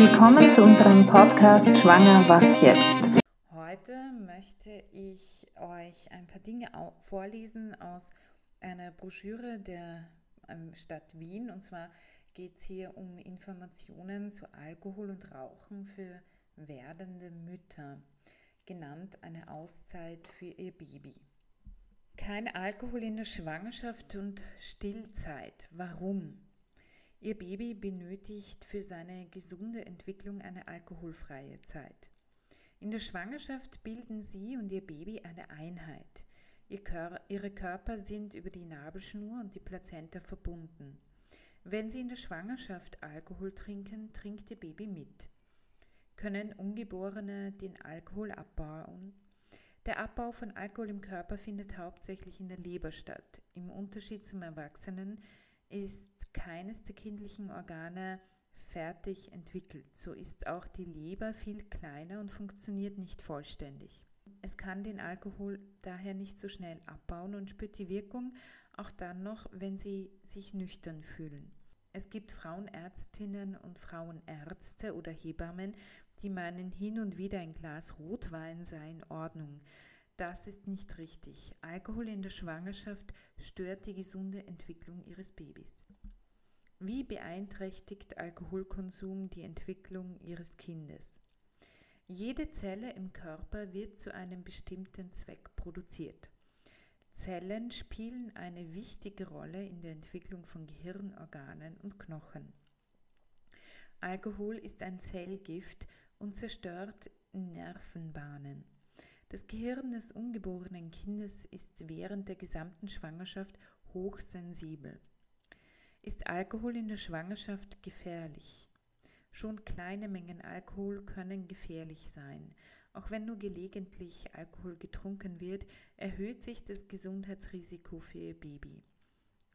willkommen zu unserem Podcast Schwanger, was jetzt? Heute möchte ich euch ein paar Dinge vorlesen aus einer Broschüre der ähm, Stadt Wien. Und zwar geht es hier um Informationen zu Alkohol und Rauchen für werdende Mütter, genannt eine Auszeit für ihr Baby. Kein Alkohol in der Schwangerschaft und Stillzeit. Warum? Ihr Baby benötigt für seine gesunde Entwicklung eine alkoholfreie Zeit. In der Schwangerschaft bilden sie und ihr Baby eine Einheit. Ihre Körper sind über die Nabelschnur und die Plazenta verbunden. Wenn sie in der Schwangerschaft Alkohol trinken, trinkt ihr Baby mit. Können Ungeborene den Alkohol abbauen? Der Abbau von Alkohol im Körper findet hauptsächlich in der Leber statt. Im Unterschied zum Erwachsenen ist keines der kindlichen Organe fertig entwickelt. So ist auch die Leber viel kleiner und funktioniert nicht vollständig. Es kann den Alkohol daher nicht so schnell abbauen und spürt die Wirkung auch dann noch, wenn sie sich nüchtern fühlen. Es gibt Frauenärztinnen und Frauenärzte oder Hebammen, die meinen, hin und wieder ein Glas Rotwein sei in Ordnung. Das ist nicht richtig. Alkohol in der Schwangerschaft stört die gesunde Entwicklung ihres Babys. Wie beeinträchtigt Alkoholkonsum die Entwicklung ihres Kindes? Jede Zelle im Körper wird zu einem bestimmten Zweck produziert. Zellen spielen eine wichtige Rolle in der Entwicklung von Gehirnorganen und Knochen. Alkohol ist ein Zellgift und zerstört Nervenbahnen. Das Gehirn des ungeborenen Kindes ist während der gesamten Schwangerschaft hochsensibel. Ist Alkohol in der Schwangerschaft gefährlich? Schon kleine Mengen Alkohol können gefährlich sein. Auch wenn nur gelegentlich Alkohol getrunken wird, erhöht sich das Gesundheitsrisiko für Ihr Baby.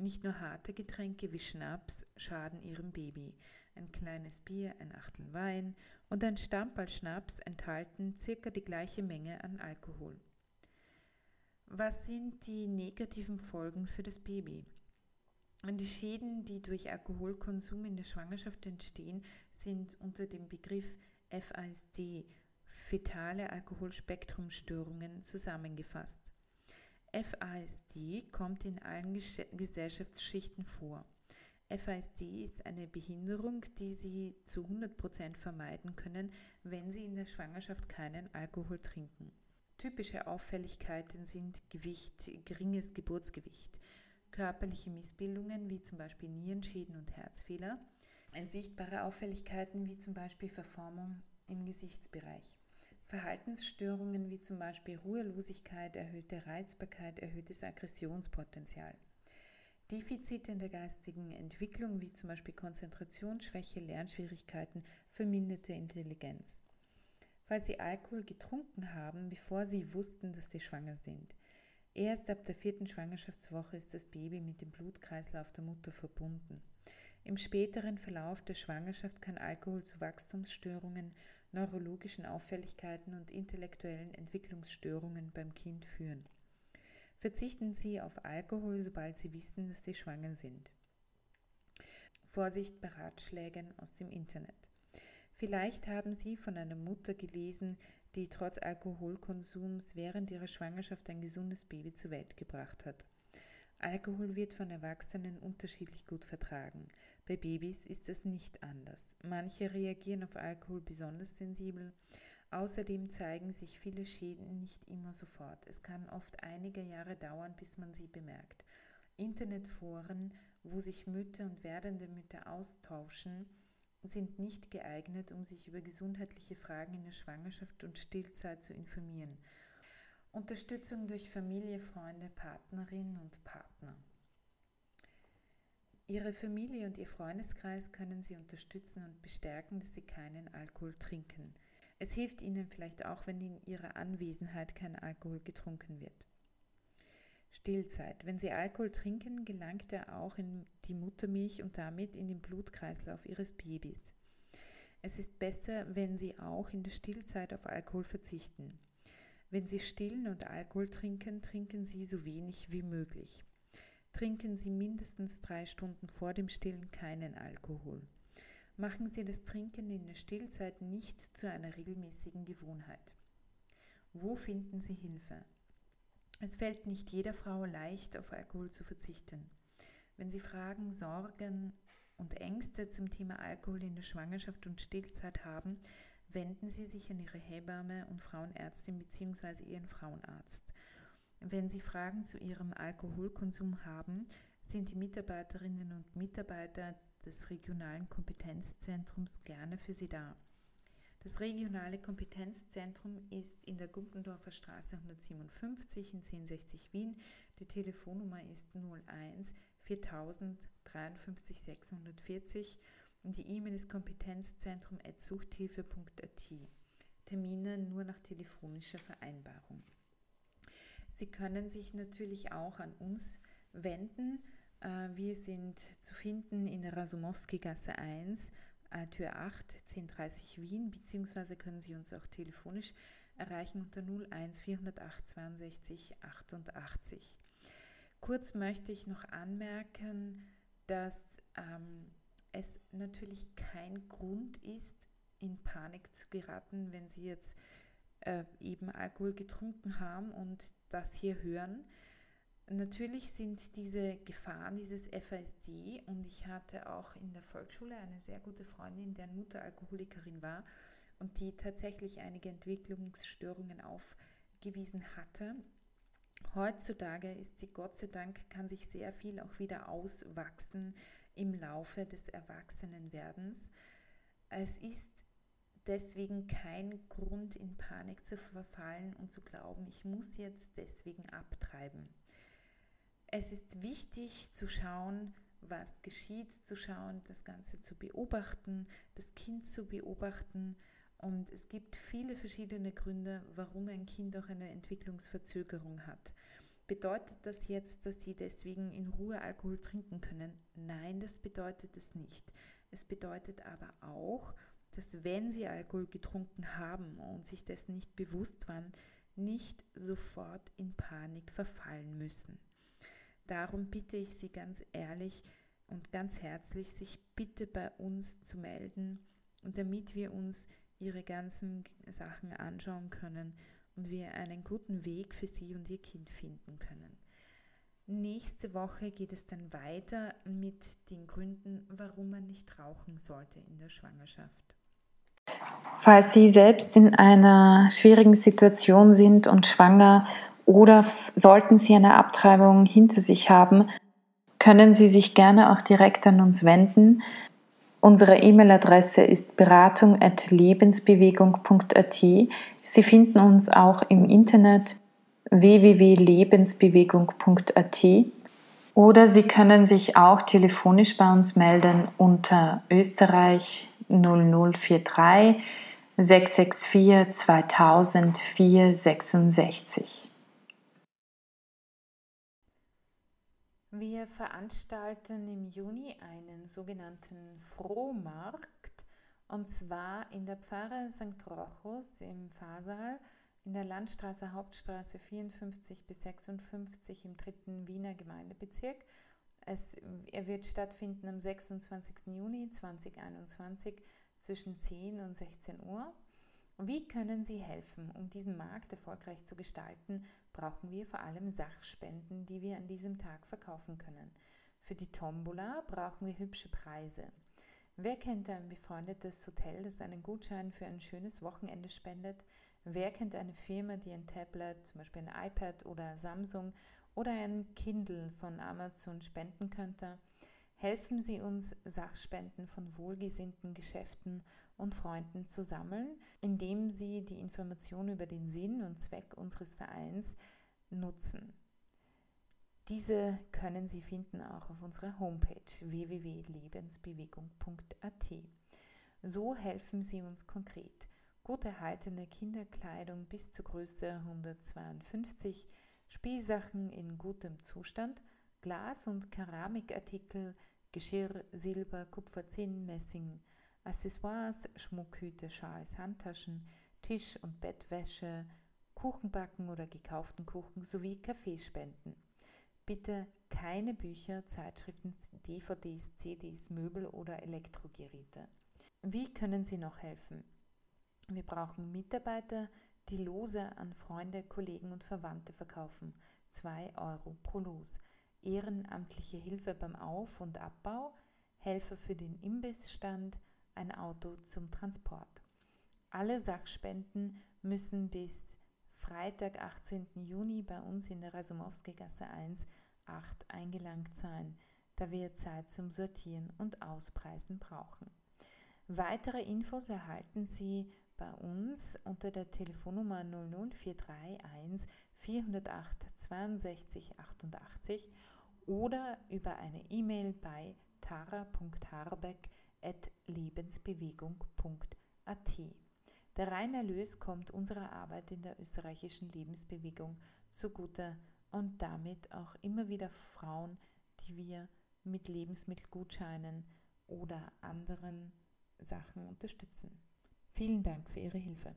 Nicht nur harte Getränke wie Schnaps schaden Ihrem Baby. Ein kleines Bier, ein Achtel Wein und ein Stamperl Schnaps enthalten circa die gleiche Menge an Alkohol. Was sind die negativen Folgen für das Baby? Und die Schäden, die durch Alkoholkonsum in der Schwangerschaft entstehen, sind unter dem Begriff FASD, fetale Alkoholspektrumstörungen, zusammengefasst. FASD kommt in allen Gesellschaftsschichten vor. FASD ist eine Behinderung, die Sie zu 100% vermeiden können, wenn Sie in der Schwangerschaft keinen Alkohol trinken. Typische Auffälligkeiten sind Gewicht, geringes Geburtsgewicht, körperliche Missbildungen wie zum Beispiel Nierenschäden und Herzfehler, sichtbare Auffälligkeiten wie zum Beispiel Verformung im Gesichtsbereich, Verhaltensstörungen wie zum Beispiel Ruhelosigkeit, erhöhte Reizbarkeit, erhöhtes Aggressionspotenzial. Defizite in der geistigen Entwicklung, wie zum Beispiel Konzentrationsschwäche, Lernschwierigkeiten, verminderte Intelligenz. Weil sie Alkohol getrunken haben, bevor sie wussten, dass sie schwanger sind. Erst ab der vierten Schwangerschaftswoche ist das Baby mit dem Blutkreislauf der Mutter verbunden. Im späteren Verlauf der Schwangerschaft kann Alkohol zu Wachstumsstörungen, neurologischen Auffälligkeiten und intellektuellen Entwicklungsstörungen beim Kind führen. Verzichten Sie auf Alkohol, sobald Sie wissen, dass Sie schwanger sind. Vorsicht bei Ratschlägen aus dem Internet. Vielleicht haben Sie von einer Mutter gelesen, die trotz Alkoholkonsums während ihrer Schwangerschaft ein gesundes Baby zur Welt gebracht hat. Alkohol wird von Erwachsenen unterschiedlich gut vertragen. Bei Babys ist es nicht anders. Manche reagieren auf Alkohol besonders sensibel, Außerdem zeigen sich viele Schäden nicht immer sofort. Es kann oft einige Jahre dauern, bis man sie bemerkt. Internetforen, wo sich Mütter und werdende Mütter austauschen, sind nicht geeignet, um sich über gesundheitliche Fragen in der Schwangerschaft und Stillzeit zu informieren. Unterstützung durch Familie, Freunde, Partnerinnen und Partner. Ihre Familie und Ihr Freundeskreis können Sie unterstützen und bestärken, dass Sie keinen Alkohol trinken. Es hilft Ihnen vielleicht auch, wenn in Ihrer Anwesenheit kein Alkohol getrunken wird. Stillzeit. Wenn Sie Alkohol trinken, gelangt er auch in die Muttermilch und damit in den Blutkreislauf Ihres Babys. Es ist besser, wenn Sie auch in der Stillzeit auf Alkohol verzichten. Wenn Sie stillen und Alkohol trinken, trinken Sie so wenig wie möglich. Trinken Sie mindestens drei Stunden vor dem Stillen keinen Alkohol. Machen Sie das Trinken in der Stillzeit nicht zu einer regelmäßigen Gewohnheit. Wo finden Sie Hilfe? Es fällt nicht jeder Frau leicht, auf Alkohol zu verzichten. Wenn Sie Fragen, Sorgen und Ängste zum Thema Alkohol in der Schwangerschaft und Stillzeit haben, wenden Sie sich an Ihre Hebamme und Frauenärztin bzw. Ihren Frauenarzt. Wenn Sie Fragen zu Ihrem Alkoholkonsum haben, sind die Mitarbeiterinnen und Mitarbeiter des regionalen Kompetenzzentrums gerne für Sie da. Das regionale Kompetenzzentrum ist in der Gumpendorfer Straße 157 in 1060 Wien. Die Telefonnummer ist 01 4000 53 640 die E-Mail ist kompetenzzentrum.suchthilfe.at. Termine nur nach telefonischer Vereinbarung. Sie können sich natürlich auch an uns wenden. Äh, wir sind zu finden in der Rasumowski-Gasse 1 äh, Tür 8, 1030 Wien, beziehungsweise können Sie uns auch telefonisch erreichen unter 01 408 62 88. Kurz möchte ich noch anmerken, dass ähm, es natürlich kein Grund ist, in Panik zu geraten, wenn Sie jetzt äh, eben Alkohol getrunken haben und das hier hören. Natürlich sind diese Gefahren dieses FASD und ich hatte auch in der Volksschule eine sehr gute Freundin, deren Mutter Alkoholikerin war und die tatsächlich einige Entwicklungsstörungen aufgewiesen hatte. Heutzutage ist sie Gott sei Dank, kann sich sehr viel auch wieder auswachsen im Laufe des Erwachsenenwerdens. Es ist deswegen kein Grund in Panik zu verfallen und zu glauben, ich muss jetzt deswegen abtreiben. Es ist wichtig zu schauen, was geschieht, zu schauen, das Ganze zu beobachten, das Kind zu beobachten. Und es gibt viele verschiedene Gründe, warum ein Kind auch eine Entwicklungsverzögerung hat. Bedeutet das jetzt, dass Sie deswegen in Ruhe Alkohol trinken können? Nein, das bedeutet es nicht. Es bedeutet aber auch, dass wenn Sie Alkohol getrunken haben und sich dessen nicht bewusst waren, nicht sofort in Panik verfallen müssen. Darum bitte ich Sie ganz ehrlich und ganz herzlich, sich bitte bei uns zu melden, damit wir uns Ihre ganzen Sachen anschauen können und wir einen guten Weg für Sie und Ihr Kind finden können. Nächste Woche geht es dann weiter mit den Gründen, warum man nicht rauchen sollte in der Schwangerschaft. Falls Sie selbst in einer schwierigen Situation sind und schwanger oder sollten Sie eine Abtreibung hinter sich haben, können Sie sich gerne auch direkt an uns wenden. Unsere E-Mail-Adresse ist beratung.lebensbewegung.at. Sie finden uns auch im Internet www.lebensbewegung.at oder Sie können sich auch telefonisch bei uns melden unter Österreich 0043 664 2000 466. Wir veranstalten im Juni einen sogenannten Frohmarkt und zwar in der Pfarre St. Rochus im Fahrsaal in der Landstraße Hauptstraße 54 bis 56 im dritten Wiener Gemeindebezirk. Es, er wird stattfinden am 26. Juni 2021 zwischen 10 und 16 Uhr. Wie können Sie helfen, um diesen Markt erfolgreich zu gestalten brauchen wir vor allem Sachspenden, die wir an diesem Tag verkaufen können. Für die Tombola brauchen wir hübsche Preise. Wer kennt ein befreundetes Hotel, das einen Gutschein für ein schönes Wochenende spendet? Wer kennt eine Firma, die ein Tablet, zum Beispiel ein iPad oder Samsung oder ein Kindle von Amazon spenden könnte? Helfen Sie uns, Sachspenden von wohlgesinnten Geschäften und Freunden zu sammeln, indem Sie die Informationen über den Sinn und Zweck unseres Vereins nutzen. Diese können Sie finden auch auf unserer Homepage www.lebensbewegung.at. So helfen Sie uns konkret. Gut erhaltene Kinderkleidung bis zur Größe 152, Spielsachen in gutem Zustand, Glas- und Keramikartikel, Geschirr, Silber, Kupfer, Zinn, Messing, Accessoires, Schmuckhüte, Schals, Handtaschen, Tisch- und Bettwäsche, Kuchenbacken oder gekauften Kuchen sowie Kaffeespenden. Bitte keine Bücher, Zeitschriften, DVDs, CDs, Möbel oder Elektrogeräte. Wie können Sie noch helfen? Wir brauchen Mitarbeiter, die Lose an Freunde, Kollegen und Verwandte verkaufen. 2 Euro pro Los. Ehrenamtliche Hilfe beim Auf- und Abbau, Helfer für den Imbissstand, ein Auto zum Transport. Alle Sachspenden müssen bis Freitag, 18. Juni bei uns in der Rasumowski-Gasse 1 8 eingelangt sein, da wir Zeit zum Sortieren und Auspreisen brauchen. Weitere Infos erhalten Sie bei uns unter der Telefonnummer 00431 408 62 88 oder über eine E-Mail bei tara.harbeck.lebensbewegung.at. Der reine Erlös kommt unserer Arbeit in der österreichischen Lebensbewegung zugute und damit auch immer wieder Frauen, die wir mit Lebensmittelgutscheinen oder anderen Sachen unterstützen. Vielen Dank für Ihre Hilfe.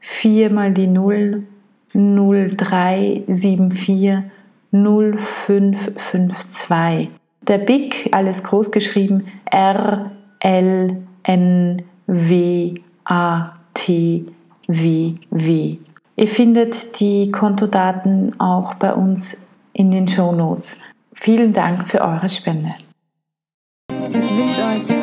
4 mal die 0 0374 0552. Der BIC, alles groß geschrieben, R L N W A T W W. Ihr findet die Kontodaten auch bei uns in den Show Notes. Vielen Dank für eure Spende. Ich wünsche euch